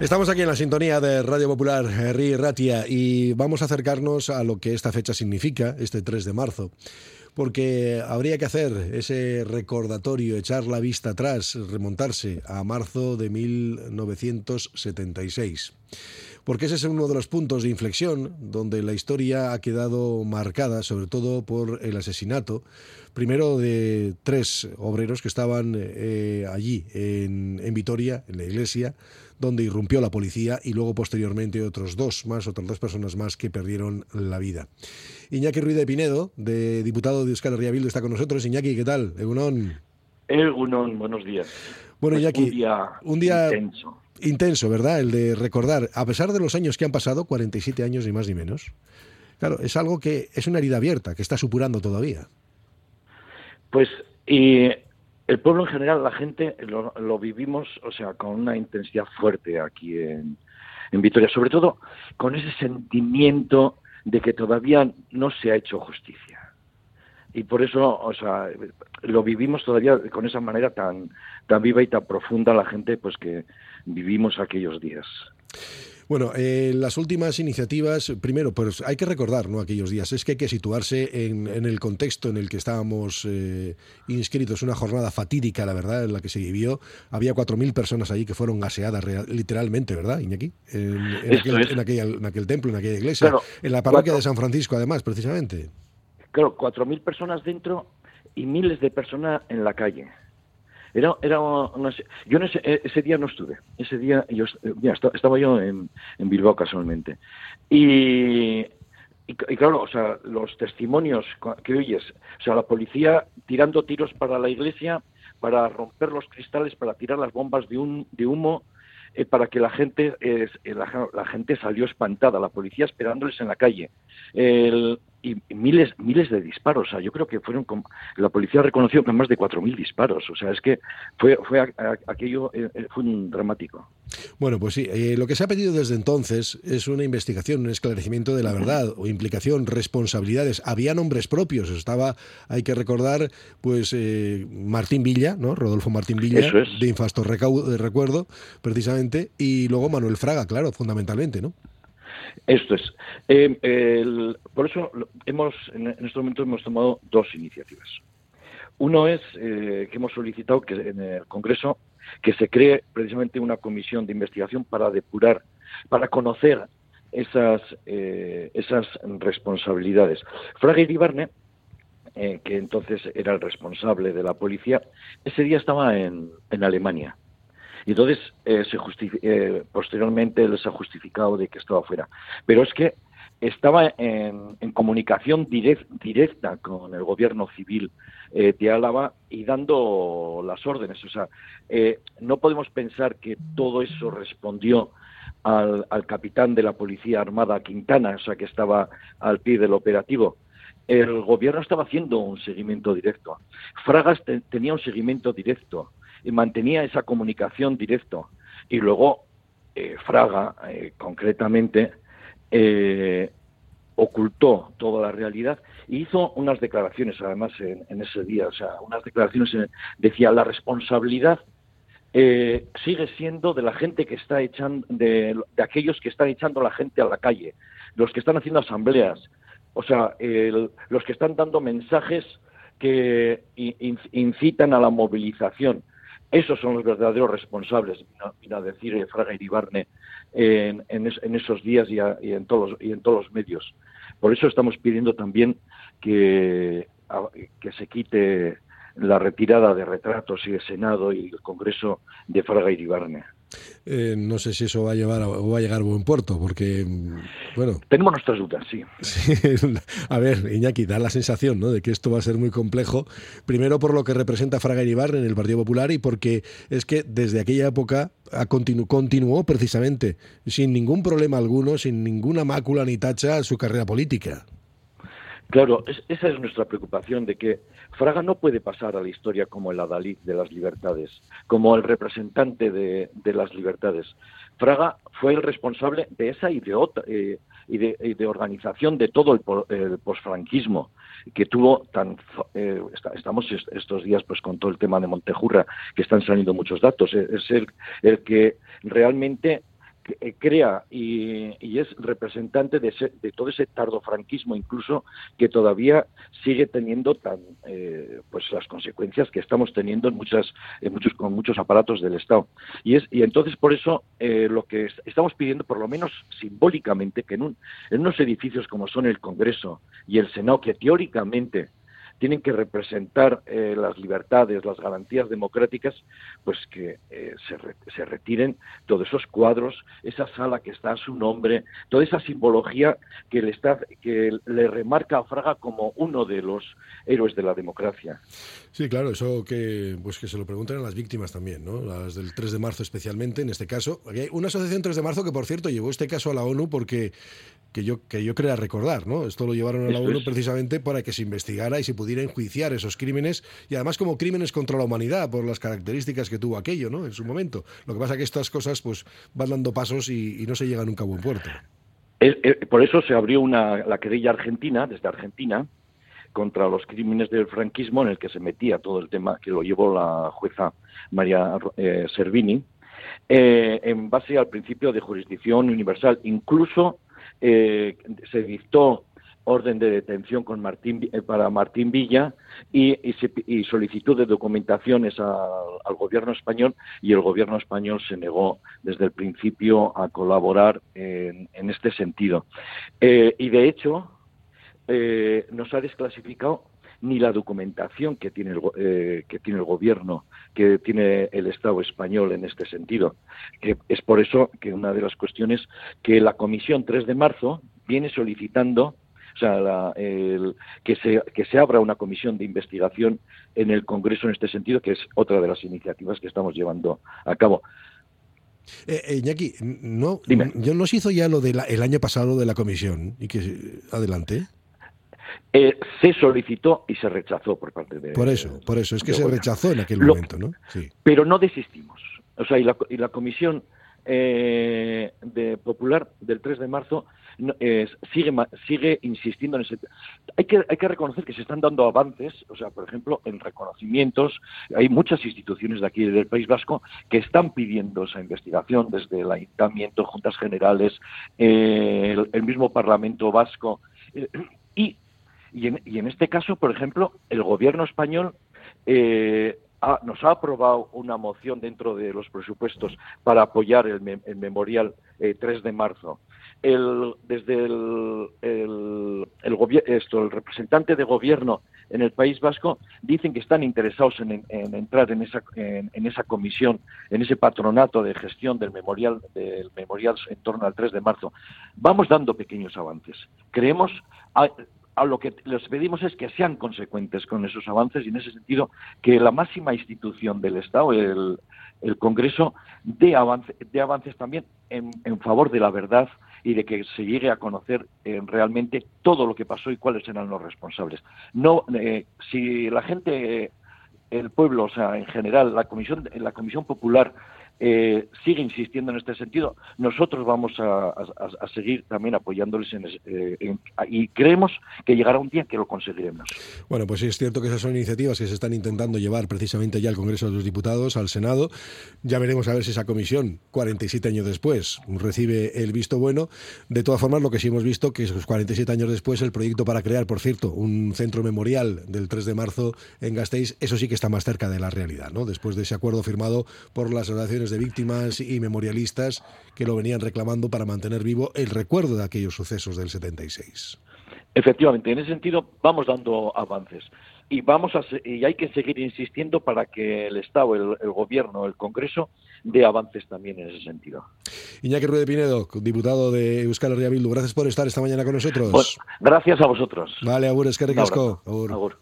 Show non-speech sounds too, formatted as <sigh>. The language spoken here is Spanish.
Estamos aquí en la sintonía de Radio Popular, Henry Ratia, y vamos a acercarnos a lo que esta fecha significa, este 3 de marzo porque habría que hacer ese recordatorio, echar la vista atrás, remontarse a marzo de 1976 porque ese es uno de los puntos de inflexión donde la historia ha quedado marcada, sobre todo por el asesinato, primero de tres obreros que estaban eh, allí en, en Vitoria, en la iglesia, donde irrumpió la policía y luego posteriormente otros dos más, otras dos personas más que perdieron la vida. Iñaki Ruiz de Pinedo, de diputado de Euskal Herria Bildu, está con nosotros. Iñaki, ¿qué tal? Egunon. Egunon, buenos días. Bueno, pues Iñaki, un día, intenso. Intenso, ¿verdad? El de recordar, a pesar de los años que han pasado, 47 años ni más ni menos. Claro, es algo que es una herida abierta, que está supurando todavía. Pues y el pueblo en general, la gente, lo, vivimos, o sea, con una intensidad fuerte aquí en, en Vitoria, sobre todo con ese sentimiento de que todavía no se ha hecho justicia. Y por eso, o sea, lo vivimos todavía con esa manera tan, tan viva y tan profunda la gente, pues que vivimos aquellos días. Bueno, eh, las últimas iniciativas, primero, pues hay que recordar, ¿no? Aquellos días, es que hay que situarse en, el contexto en el que estábamos eh, inscritos, una jornada fatídica, la verdad, en la que se vivió. Había 4.000 personas allí que fueron gaseadas literalmente, ¿verdad, Iñaki? En, en, aquel, templo, en aquella iglesia, en la parroquia de San Francisco, además, precisamente. Claro, 4.000 personas dentro y miles de personas en la calle. Era, era yo ese, e, ese, día no estuve. Ese día yo estaba yo en, Bilbao casualmente. Y, y, claro, o sea, los testimonios que oyes, o sea, la policía tirando tiros para la iglesia, para romper los cristales, para tirar las bombas de, un, de humo, eh, para que la gente, eh, la, la, gente salió espantada, la policía esperándoles en la calle. El, y miles miles de disparos. O sea, yo creo que fueron la policía reconoció que más de 4.000 disparos. O sea, es que fue fue aquello eh, eh, fue un dramático. Bueno, pues sí. Eh, lo que se ha pedido desde entonces es una investigación, un esclarecimiento de la verdad o implicación, responsabilidades. Había nombres propios. Estaba, hay que recordar, pues Martín Villa, ¿no? Rodolfo Martín Villa de Infastor Recuerdo, precisamente, y luego Manuel Fraga, claro, fundamentalmente, ¿no? Esto es. Eh, por eso hemos, en este momento hemos tomado dos iniciativas. Uno es eh, que hemos solicitado que en el Congreso que se cree precisamente una comisión de investigación para depurar, para conocer esas, eh, esas responsabilidades. Fraga Iribarne, que entonces era el responsable de la policía, ese día estaba en, en Alemania y entonces, eh, se eh, posteriormente les ha justificado de que estaba fuera. Pero es que estaba en, comunicación directa con el gobierno civil eh, de Álava y dando las órdenes. O sea, no podemos pensar que todo eso respondió al, capitán de la Policía Armada Quintana, o sea, que estaba al pie del operativo. El gobierno estaba haciendo un seguimiento directo. Fragas tenía un seguimiento directo y mantenía esa comunicación directa. Y luego eh, Fraga, eh, concretamente, eh, ocultó toda la realidad y hizo unas declaraciones, además, en, ese día, o sea, unas declaraciones, decía, la responsabilidad sigue siendo de la gente que está echando, de, aquellos que están echando a la gente a la calle, los que están haciendo asambleas, o sea, los que están dando mensajes que incitan a la movilización. Esos son los verdaderos responsables, vino, a decir Fraga Iribarne en, en, esos días y, en todos, y en todos los medios. Por eso estamos pidiendo también que, que se quite la retirada de retratos y el Senado y el Congreso de Fraga Iribarne. Eh, no sé si eso va a llevar a, va a llegar a buen puerto, porque, bueno... Tenemos nuestras dudas, <laughs> sí. A ver, Iñaki, da la sensación ¿no? de que esto va a ser muy complejo, primero por lo que representa Fraga Iribarren en el Partido Popular y porque es que desde aquella época continuó precisamente, sin ningún problema alguno, sin ninguna mácula ni tacha, su carrera política. Claro, esa es nuestra preocupación de que Fraga no puede pasar a la historia como el adalid de las libertades, como el representante de, las libertades. Fraga fue el responsable de esa de, eh, y de, organización de todo el, posfranquismo que tuvo tan eh, estamos estos días pues con todo el tema de Montejurra que están saliendo muchos datos es el, el que realmente crea y, es representante de, todo ese tardofranquismo incluso que todavía sigue teniendo tan eh, pues las consecuencias que estamos teniendo en muchas en muchos con muchos aparatos del Estado. Y es y entonces por eso eh, lo que estamos pidiendo por lo menos simbólicamente que en, un, en unos edificios como son el Congreso y el Senado que teóricamente tienen que representar eh, las libertades, las garantías democráticas, pues que eh, se, se, retiren todos esos cuadros, esa sala que está a su nombre, toda esa simbología que le, está, que le remarca a Fraga como uno de los héroes de la democracia. Sí, claro, eso que, pues que se lo pregunten a las víctimas también, ¿no? las del 3 de marzo especialmente, en este caso. hay una asociación 3 de marzo que, por cierto, llevó este caso a la ONU porque que yo, que yo quería recordar, ¿no? Esto lo llevaron a la ONU precisamente para que se investigara y se pudiera enjuiciar esos crímenes y además como crímenes contra la humanidad por las características que tuvo aquello, ¿no? En su momento. Lo que pasa es que estas cosas pues van dando pasos y, no se llega nunca a buen puerto. por eso se abrió una, la querella argentina, desde Argentina, contra los crímenes del franquismo en el que se metía todo el tema que lo llevó la jueza María eh, Servini, eh, en base al principio de jurisdicción universal. Incluso eh, se dictó orden de detención con Martín, eh, para Martín Villa y, solicitud de documentaciones al gobierno español y el gobierno español se negó desde el principio a colaborar en, este sentido. Eh, y de hecho, eh, nos ha desclasificado ni la documentación que tiene, el, que tiene el gobierno, que tiene el Estado español en este sentido. es por eso que una de las cuestiones que la Comisión 3 de marzo viene solicitando o sea, que, se, que se abra una comisión de investigación en el Congreso en este sentido, que es otra de las iniciativas que estamos llevando a cabo. Eh, eh Iñaki, no, yo no se hizo ya lo del el año pasado de la comisión y que adelante. Eh, se solicitó y se rechazó por parte de. Por eso, por eso es que se rechazó en aquel momento, ¿no? Sí. Pero no desistimos. O sea, y la, y la comisión eh, de popular del 3 de marzo sigue, sigue insistiendo en ese. Hay que, hay que reconocer que se están dando avances, o sea, por ejemplo, en reconocimientos. Hay muchas instituciones de aquí del País Vasco que están pidiendo esa investigación, desde el Ayuntamiento, Juntas Generales, eh, el, mismo Parlamento Vasco. Eh, y, y, en, y en este caso, por ejemplo, el Gobierno español eh, nos ha aprobado una moción dentro de los presupuestos para apoyar el, memorial 3 eh, de marzo. El, desde el, el, esto, el representante de gobierno en el País Vasco dicen que están interesados en, entrar en esa, en, esa comisión, en ese patronato de gestión del memorial, del memorial en torno al 3 de marzo. Vamos dando pequeños avances. Creemos, a lo que les pedimos es que sean consecuentes con esos avances y en ese sentido que la máxima institución del Estado, el, Congreso, dé, avance, avances también en, favor de la verdad y de que se llegue a conocer eh, realmente todo lo que pasó y cuáles eran los responsables. No, eh, si la gente, el pueblo, o sea, en general, la comisión, la comisión popular eh, sigue insistiendo en este sentido, nosotros vamos a, seguir también apoyándoles eh, y creemos que llegará un día que lo conseguiremos. Bueno, pues es cierto que esas son iniciativas que se están intentando llevar precisamente ya al Congreso de los Diputados, al Senado. Ya veremos a ver si esa comisión, 47 años después, recibe el visto bueno. De todas formas, lo que sí hemos visto que esos 47 años después el proyecto para crear, por cierto, un centro memorial del 3 de marzo en Gasteiz, eso sí que está más cerca de la realidad, ¿no? Después de ese acuerdo firmado por las asociaciones de víctimas y memorialistas que lo venían reclamando para mantener vivo el recuerdo de aquellos sucesos del 76. Efectivamente, en ese sentido vamos dando avances y vamos a y hay que seguir insistiendo para que el Estado, el, Gobierno, el Congreso dé avances también en ese sentido. Iñaki Ruede Pinedo, diputado de Euskal Herria Bildu, gracias por estar esta mañana con nosotros. gracias a vosotros. Vale, Agur, es que recasco. Agur.